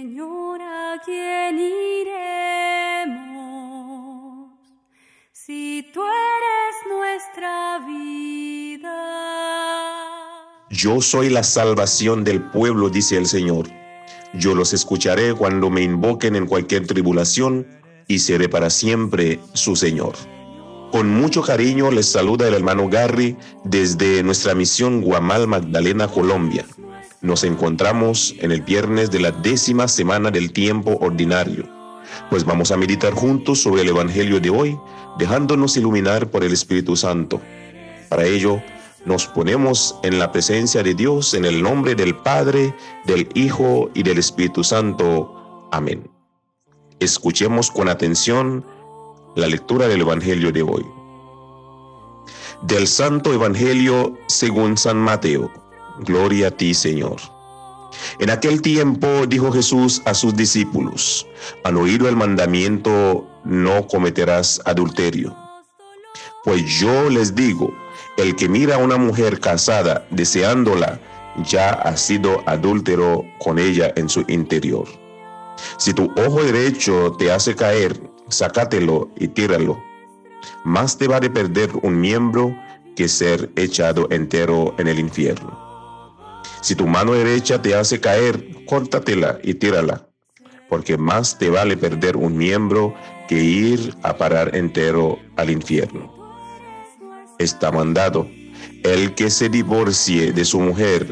Señor, ¿a quién iremos? Si tú eres nuestra vida. Yo soy la salvación del pueblo, dice el Señor. Yo los escucharé cuando me invoquen en cualquier tribulación y seré para siempre su Señor. Con mucho cariño les saluda el hermano Garry desde nuestra misión Guamal Magdalena, Colombia. Nos encontramos en el viernes de la décima semana del tiempo ordinario, pues vamos a meditar juntos sobre el Evangelio de hoy, dejándonos iluminar por el Espíritu Santo. Para ello, nos ponemos en la presencia de Dios en el nombre del Padre, del Hijo y del Espíritu Santo. Amén. Escuchemos con atención la lectura del Evangelio de hoy. Del Santo Evangelio según San Mateo. Gloria a ti, Señor. En aquel tiempo dijo Jesús a sus discípulos, han oído el mandamiento, no cometerás adulterio. Pues yo les digo, el que mira a una mujer casada deseándola, ya ha sido adúltero con ella en su interior. Si tu ojo derecho te hace caer, sácatelo y tíralo. Más te vale perder un miembro que ser echado entero en el infierno. Si tu mano derecha te hace caer, córtatela y tírala, porque más te vale perder un miembro que ir a parar entero al infierno. Está mandado, el que se divorcie de su mujer,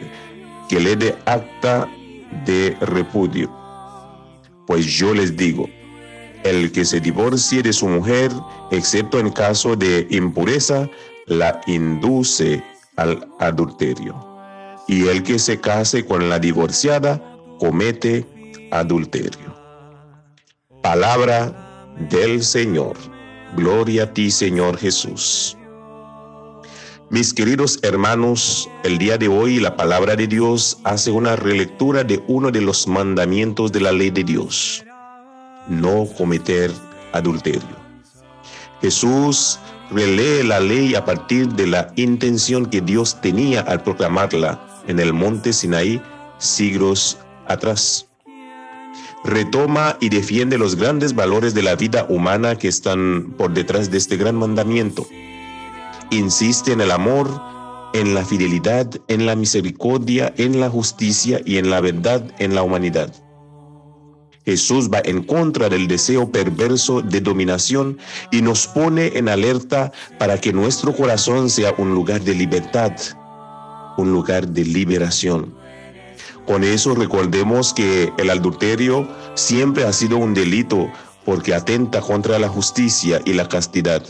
que le dé acta de repudio. Pues yo les digo, el que se divorcie de su mujer, excepto en caso de impureza, la induce al adulterio. Y el que se case con la divorciada, comete adulterio. Palabra del Señor. Gloria a ti, Señor Jesús. Mis queridos hermanos, el día de hoy la palabra de Dios hace una relectura de uno de los mandamientos de la ley de Dios no cometer adulterio. Jesús relee la ley a partir de la intención que Dios tenía al proclamarla en el monte Sinaí siglos atrás. Retoma y defiende los grandes valores de la vida humana que están por detrás de este gran mandamiento. Insiste en el amor, en la fidelidad, en la misericordia, en la justicia y en la verdad en la humanidad. Jesús va en contra del deseo perverso de dominación y nos pone en alerta para que nuestro corazón sea un lugar de libertad, un lugar de liberación. Con eso recordemos que el adulterio siempre ha sido un delito porque atenta contra la justicia y la castidad.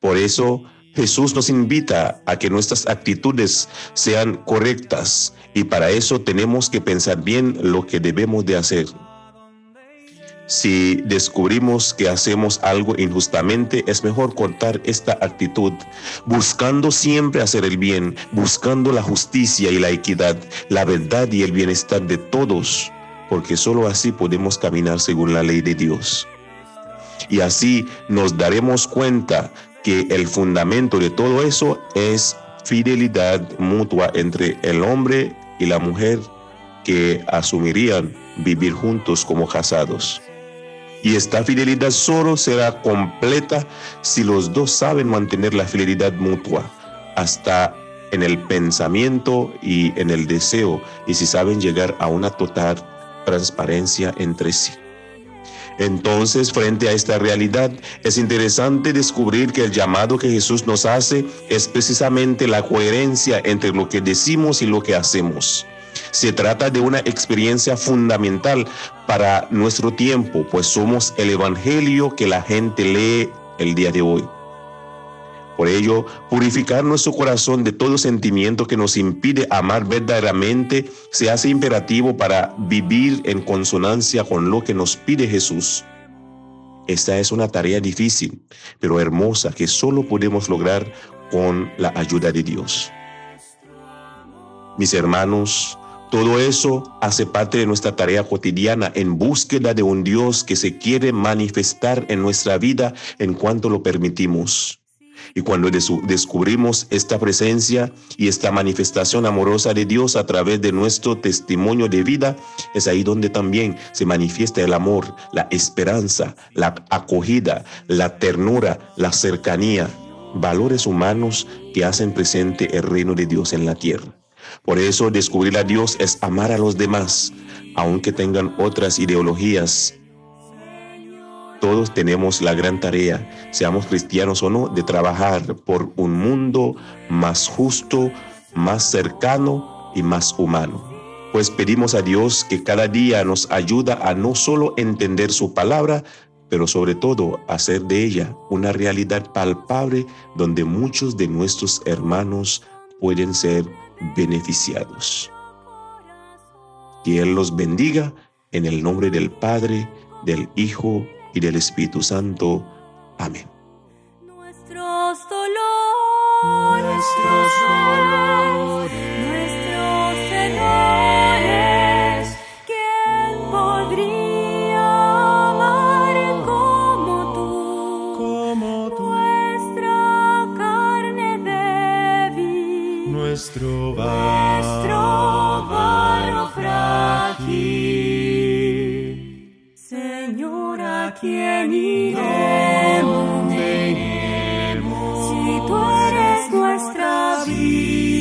Por eso, Jesús nos invita a que nuestras actitudes sean correctas y para eso tenemos que pensar bien lo que debemos de hacer. Si descubrimos que hacemos algo injustamente, es mejor cortar esta actitud, buscando siempre hacer el bien, buscando la justicia y la equidad, la verdad y el bienestar de todos, porque sólo así podemos caminar según la ley de Dios. Y así nos daremos cuenta que el fundamento de todo eso es fidelidad mutua entre el hombre y la mujer que asumirían vivir juntos como casados. Y esta fidelidad solo será completa si los dos saben mantener la fidelidad mutua hasta en el pensamiento y en el deseo y si saben llegar a una total transparencia entre sí. Entonces, frente a esta realidad, es interesante descubrir que el llamado que Jesús nos hace es precisamente la coherencia entre lo que decimos y lo que hacemos. Se trata de una experiencia fundamental para nuestro tiempo, pues somos el Evangelio que la gente lee el día de hoy. Por ello, purificar nuestro corazón de todo sentimiento que nos impide amar verdaderamente se hace imperativo para vivir en consonancia con lo que nos pide Jesús. Esta es una tarea difícil, pero hermosa que solo podemos lograr con la ayuda de Dios. Mis hermanos, todo eso hace parte de nuestra tarea cotidiana en búsqueda de un Dios que se quiere manifestar en nuestra vida en cuanto lo permitimos. Y cuando descubrimos esta presencia y esta manifestación amorosa de Dios a través de nuestro testimonio de vida, es ahí donde también se manifiesta el amor, la esperanza, la acogida, la ternura, la cercanía, valores humanos que hacen presente el reino de Dios en la tierra. Por eso descubrir a Dios es amar a los demás, aunque tengan otras ideologías. Todos tenemos la gran tarea, seamos cristianos o no, de trabajar por un mundo más justo, más cercano y más humano. Pues pedimos a Dios que cada día nos ayuda a no solo entender su palabra, pero sobre todo hacer de ella una realidad palpable donde muchos de nuestros hermanos pueden ser beneficiados. Que Él los bendiga en el nombre del Padre, del Hijo y del Espíritu Santo. Amén. Nuestros dolores, nuestros dolores, nuestros Señor, ¿a quién iremos? Si tú eres nuestra vida,